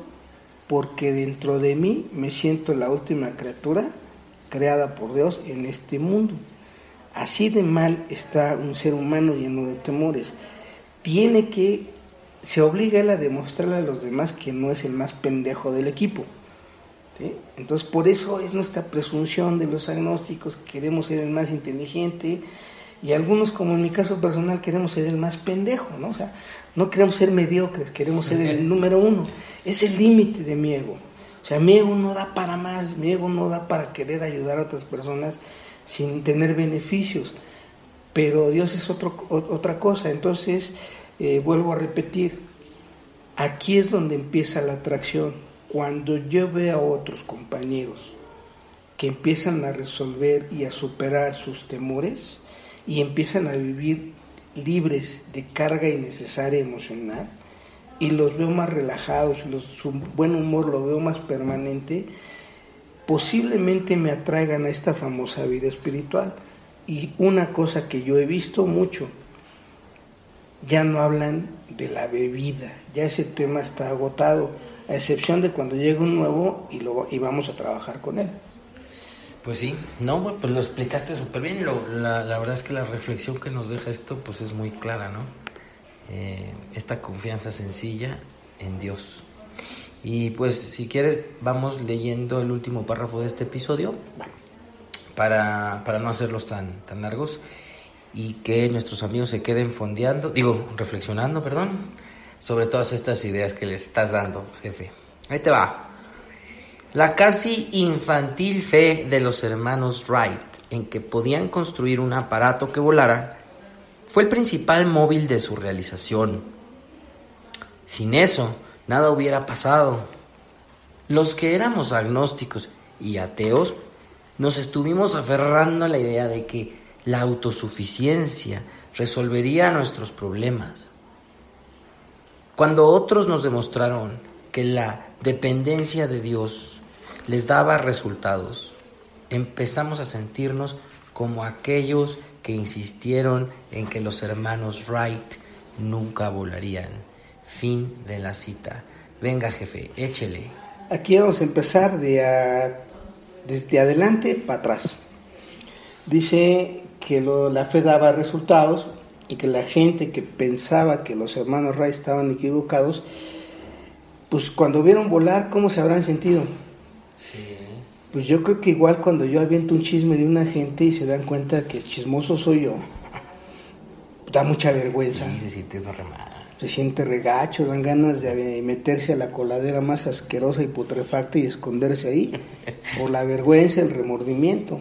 porque dentro de mí me siento la última criatura creada por Dios en este mundo. Así de mal está un ser humano lleno de temores. Tiene que se obliga él a demostrarle a los demás que no es el más pendejo del equipo. Entonces, por eso es nuestra presunción de los agnósticos, queremos ser el más inteligente, y algunos, como en mi caso personal, queremos ser el más pendejo, ¿no? O sea, no queremos ser mediocres, queremos ser el número uno. Es el límite de mi ego. O sea, mi ego no da para más, mi ego no da para querer ayudar a otras personas sin tener beneficios. Pero Dios es otro, otra cosa. Entonces, eh, vuelvo a repetir, aquí es donde empieza la atracción. Cuando yo veo a otros compañeros que empiezan a resolver y a superar sus temores y empiezan a vivir libres de carga innecesaria emocional y los veo más relajados, su buen humor lo veo más permanente, posiblemente me atraigan a esta famosa vida espiritual. Y una cosa que yo he visto mucho, ya no hablan de la bebida, ya ese tema está agotado, a excepción de cuando llega un nuevo y, lo, y vamos a trabajar con él. Pues sí, no, pues lo explicaste súper bien. la, verdad es que la reflexión que nos deja esto, pues es muy clara, ¿no? Eh, esta confianza sencilla en Dios. Y pues si quieres, vamos leyendo el último párrafo de este episodio para, para no hacerlos tan, tan largos y que nuestros amigos se queden fondeando, digo, reflexionando, perdón, sobre todas estas ideas que les estás dando, jefe. Ahí te va. La casi infantil fe de los hermanos Wright en que podían construir un aparato que volara fue el principal móvil de su realización. Sin eso, nada hubiera pasado. Los que éramos agnósticos y ateos nos estuvimos aferrando a la idea de que la autosuficiencia resolvería nuestros problemas. Cuando otros nos demostraron que la dependencia de Dios les daba resultados, empezamos a sentirnos como aquellos que insistieron en que los hermanos Wright nunca volarían. Fin de la cita. Venga, jefe, échele. Aquí vamos a empezar de desde adelante para atrás. Dice que la fe daba resultados y que la gente que pensaba que los hermanos Ray estaban equivocados, pues cuando vieron volar, ¿cómo se habrán sentido? Sí. Pues yo creo que igual cuando yo aviento un chisme de una gente y se dan cuenta que el chismoso soy yo, da mucha vergüenza. Sí, se siente Se siente regacho, dan ganas de meterse a la coladera más asquerosa y putrefacta y esconderse ahí por la vergüenza, el remordimiento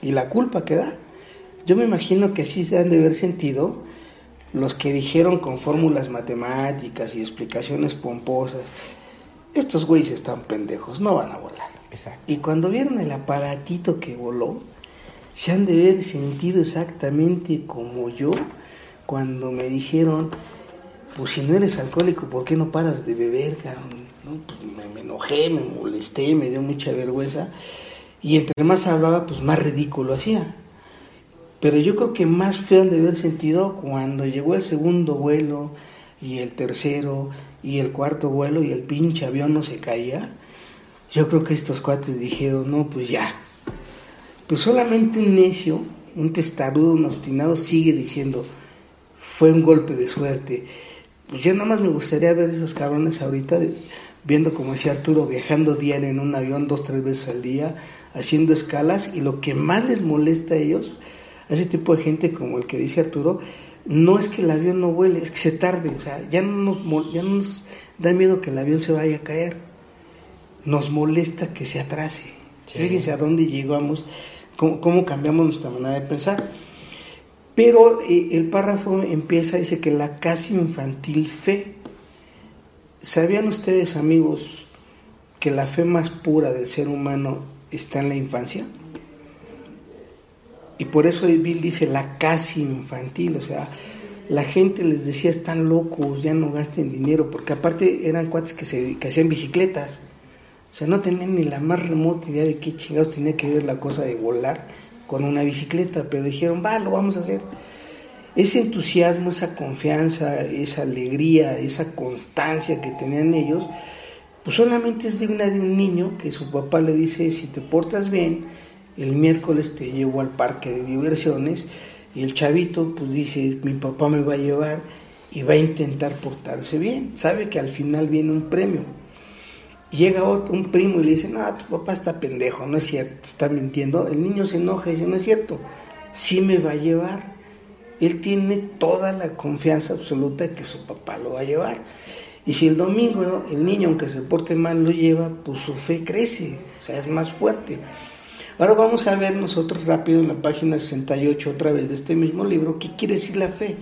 y la culpa que da. Yo me imagino que así se han de haber sentido los que dijeron con fórmulas matemáticas y explicaciones pomposas, estos güeyes están pendejos, no van a volar. Y cuando vieron el aparatito que voló, se han de haber sentido exactamente como yo cuando me dijeron, pues si no eres alcohólico, ¿por qué no paras de beber? ¿No? Pues me, me, enojé, me molesté, me dio mucha vergüenza. Y entre más hablaba, pues más ridículo hacía. Pero yo creo que más feo han de haber sentido cuando llegó el segundo vuelo y el tercero y el cuarto vuelo y el pinche avión no se caía. Yo creo que estos cuates dijeron, no, pues ya. Pues solamente un necio, un testarudo, un obstinado sigue diciendo, fue un golpe de suerte. Pues ya nada más me gustaría ver esos cabrones ahorita, viendo como decía Arturo, viajando diario en un avión dos, tres veces al día, haciendo escalas, y lo que más les molesta a ellos, a ese tipo de gente como el que dice Arturo, no es que el avión no vuele, es que se tarde, o sea, ya no nos, ya nos da miedo que el avión se vaya a caer, nos molesta que se atrase. Fíjense a dónde llegamos, cómo, cómo, cambiamos nuestra manera de pensar. Pero eh, el párrafo empieza, dice que la casi infantil fe. ¿Sabían ustedes, amigos, que la fe más pura del ser humano está en la infancia? Y por eso Bill dice la casi infantil, o sea, la gente les decía están locos, ya no gasten dinero, porque aparte eran cuates que, se, que hacían bicicletas, o sea, no tenían ni la más remota idea de qué chingados tenía que ver la cosa de volar con una bicicleta, pero dijeron, va, lo vamos a hacer. Ese entusiasmo, esa confianza, esa alegría, esa constancia que tenían ellos, pues solamente es digna de un niño que su papá le dice, si te portas bien, el miércoles te llevo al parque de diversiones y el chavito pues dice, mi papá me va a llevar y va a intentar portarse bien. Sabe que al final viene un premio. Llega otro, un primo y le dice, no, tu papá está pendejo, no es cierto, está mintiendo. El niño se enoja y dice, no es cierto, sí me va a llevar. Él tiene toda la confianza absoluta que su papá lo va a llevar. Y si el domingo el niño, aunque se porte mal, lo lleva, pues su fe crece, o sea, es más fuerte. Ahora vamos a ver nosotros rápido en la página 68 otra vez de este mismo libro qué quiere decir la fe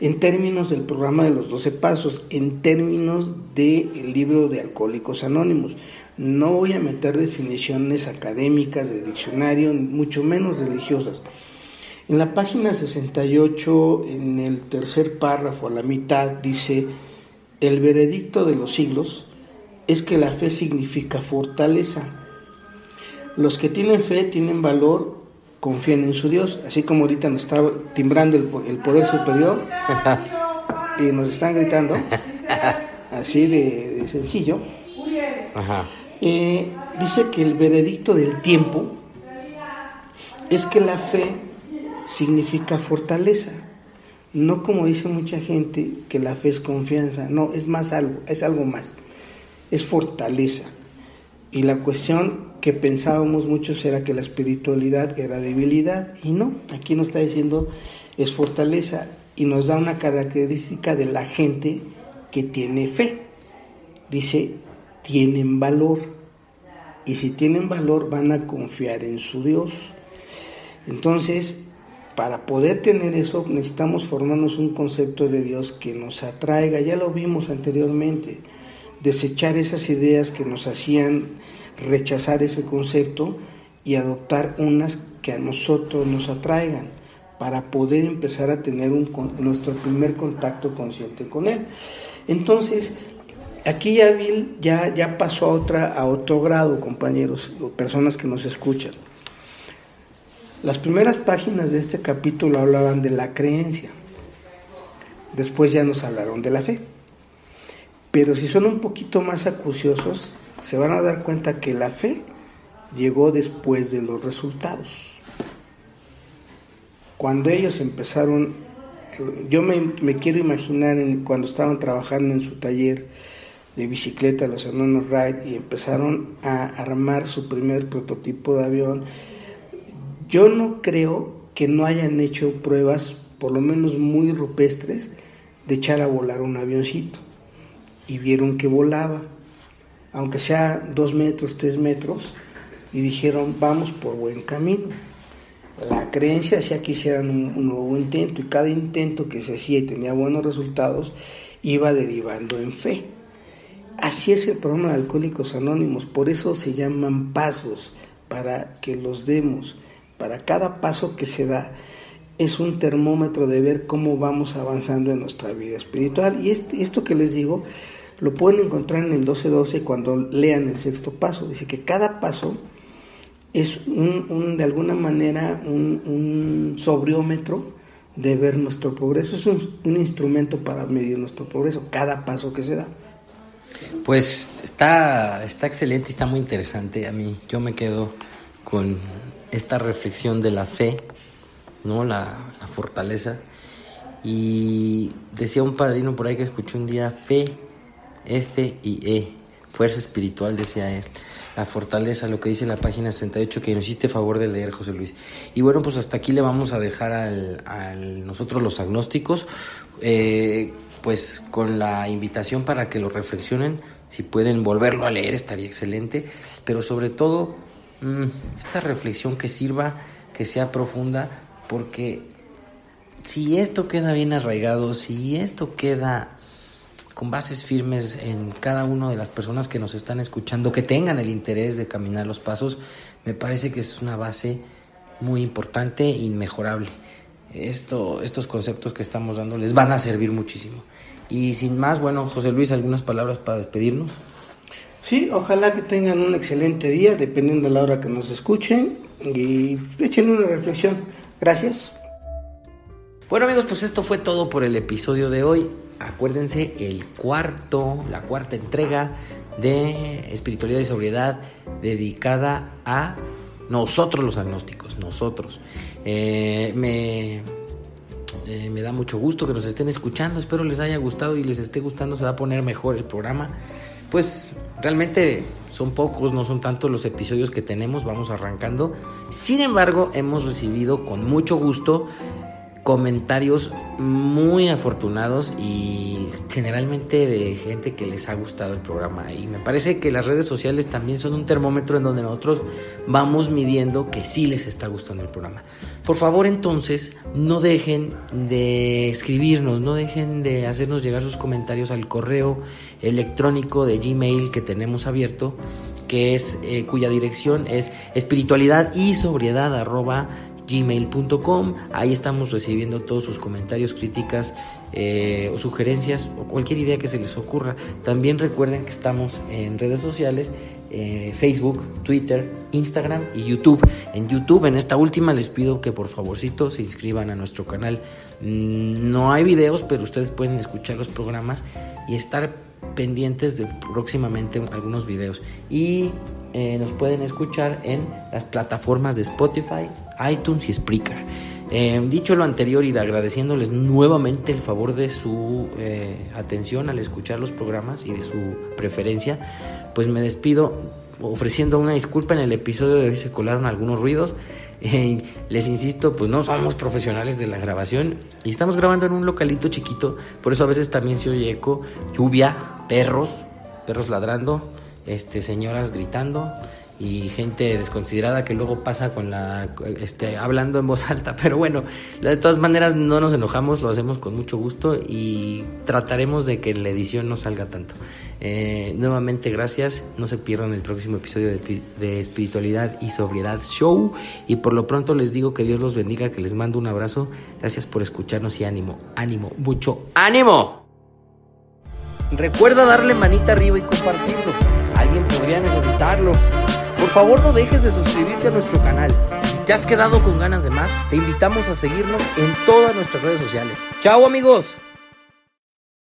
en términos del programa de los 12 pasos, en términos del libro de Alcohólicos Anónimos. No voy a meter definiciones académicas de diccionario, mucho menos religiosas. En la página 68, en el tercer párrafo, a la mitad, dice, el veredicto de los siglos es que la fe significa fortaleza los que tienen fe, tienen valor, confían en su Dios, así como ahorita nos está timbrando el, poder superior y nos están gritando, así de, sencillo. Eh, dice que el veredicto del tiempo es que la fe significa fortaleza. No como dice mucha gente que la fe es confianza, no, es más algo, es algo más, es fortaleza. Y la cuestión que pensábamos muchos era que la espiritualidad era debilidad y no, aquí nos está diciendo es fortaleza y nos da una característica de la gente que tiene fe. Dice, tienen valor y si tienen valor van a confiar en su Dios. Entonces, para poder tener eso necesitamos formarnos un concepto de Dios que nos atraiga, ya lo vimos anteriormente, desechar esas ideas que nos hacían rechazar ese concepto y adoptar unas que a nosotros nos atraigan para poder empezar a tener un, nuestro primer contacto consciente con él. Entonces, aquí ya Bill ya, ya pasó a, otra, a otro grado, compañeros o personas que nos escuchan. Las primeras páginas de este capítulo hablaban de la creencia, después ya nos hablaron de la fe. Pero si son un poquito más acuciosos, se van a dar cuenta que la fe llegó después de los resultados. Cuando ellos empezaron, yo me, quiero imaginar cuando estaban trabajando en su taller de bicicleta, los hermanos Wright, y empezaron a armar su primer prototipo de avión, yo no creo que no hayan hecho pruebas, por lo menos muy rupestres, de echar a volar un avioncito. Y vieron que volaba aunque sea dos metros, tres metros, y dijeron, vamos por buen camino. La creencia hacía que hicieran un, nuevo intento y cada intento que se hacía y tenía buenos resultados iba derivando en fe. Así es el programa de Alcohólicos Anónimos, por eso se llaman pasos, para que los demos, para cada paso que se da. es un termómetro de ver cómo vamos avanzando en nuestra vida espiritual. Y este, esto que les digo lo pueden encontrar en el 12-12 cuando lean el sexto paso. Dice que cada paso es un, de alguna manera un, sobriómetro de ver nuestro progreso. Es un, instrumento para medir nuestro progreso, cada paso que se da. Pues está, está excelente, está muy interesante. A mí yo me quedo con esta reflexión de la fe, ¿no? La fortaleza. Y decía un padrino por ahí que escuché un día, fe F y E, fuerza espiritual, decía él. La fortaleza, lo que dice la página 68, que nos hiciste favor de leer, José Luis. Y bueno, pues hasta aquí le vamos a dejar al, nosotros los agnósticos, eh, pues con la invitación para que lo reflexionen. Si pueden volverlo a leer, estaría excelente. Pero sobre todo, mm, esta reflexión que sirva, que sea profunda, porque si esto queda bien arraigado, si esto queda con bases firmes en cada una de las personas que nos están escuchando, que tengan el interés de caminar los pasos, me parece que es una base muy importante e inmejorable. Esto, estos conceptos que estamos dando les van a servir muchísimo. Y sin más, bueno, José Luis, algunas palabras para despedirnos. Sí, ojalá que tengan un excelente día, dependiendo de la hora que nos escuchen, y echen una reflexión. Gracias. Bueno amigos, pues esto fue todo por el episodio de hoy acuérdense, el cuarto, la cuarta entrega de espiritualidad y sobriedad dedicada a nosotros los agnósticos, nosotros. Eh, me, eh, me da mucho gusto que nos estén escuchando, espero les haya gustado y les esté gustando, se va a poner mejor el programa. Pues realmente son pocos, no son tantos los episodios que tenemos, vamos arrancando. Sin embargo, hemos recibido con mucho gusto comentarios muy afortunados y generalmente de gente que les ha gustado el programa. Y me parece que las redes sociales también son un termómetro en donde nosotros vamos midiendo que sí les está gustando el programa. Por favor entonces no dejen de escribirnos, no dejen de hacernos llegar sus comentarios al correo electrónico de Gmail que tenemos abierto que es eh, cuya dirección es espiritualidad y sobriedad gmail.com. Ahí estamos recibiendo todos sus comentarios, críticas eh, o sugerencias o cualquier idea que se les ocurra. También recuerden que estamos en redes sociales. Eh, Facebook, Twitter, Instagram y YouTube. En YouTube, en esta última, les pido que por favorcito se inscriban a nuestro canal. Mm, no hay videos, pero ustedes pueden escuchar los programas y estar pendientes de próximamente algunos videos. Y eh, nos pueden escuchar en las plataformas de Spotify, iTunes y Spreaker. Eh, dicho lo anterior y agradeciéndoles nuevamente el favor de su eh, atención al escuchar los programas y de su preferencia, pues me despido ofreciendo una disculpa. En el episodio de hoy se colaron algunos ruidos. les insisto, pues no somos profesionales de la grabación y estamos grabando en un localito chiquito, por eso a veces también se oye eco, lluvia, perros, perros ladrando, este, señoras gritando y gente desconsiderada que luego pasa con la este hablando en voz alta. Pero bueno de todas maneras no nos enojamos lo hacemos con mucho gusto y trataremos de que la edición no salga tanto. Eh, nuevamente gracias. No se pierdan el próximo episodio de, de, espiritualidad y sobriedad show. Y por lo pronto les digo que Dios los bendiga que les mando un abrazo. Gracias por escucharnos y ánimo ánimo mucho ánimo. Recuerda darle manita arriba y compartirlo. Alguien podría necesitarlo favor no dejes de suscribirte a nuestro canal. Si te has quedado con ganas de más, te invitamos a seguirnos en todas nuestras redes sociales. ¡Chao amigos!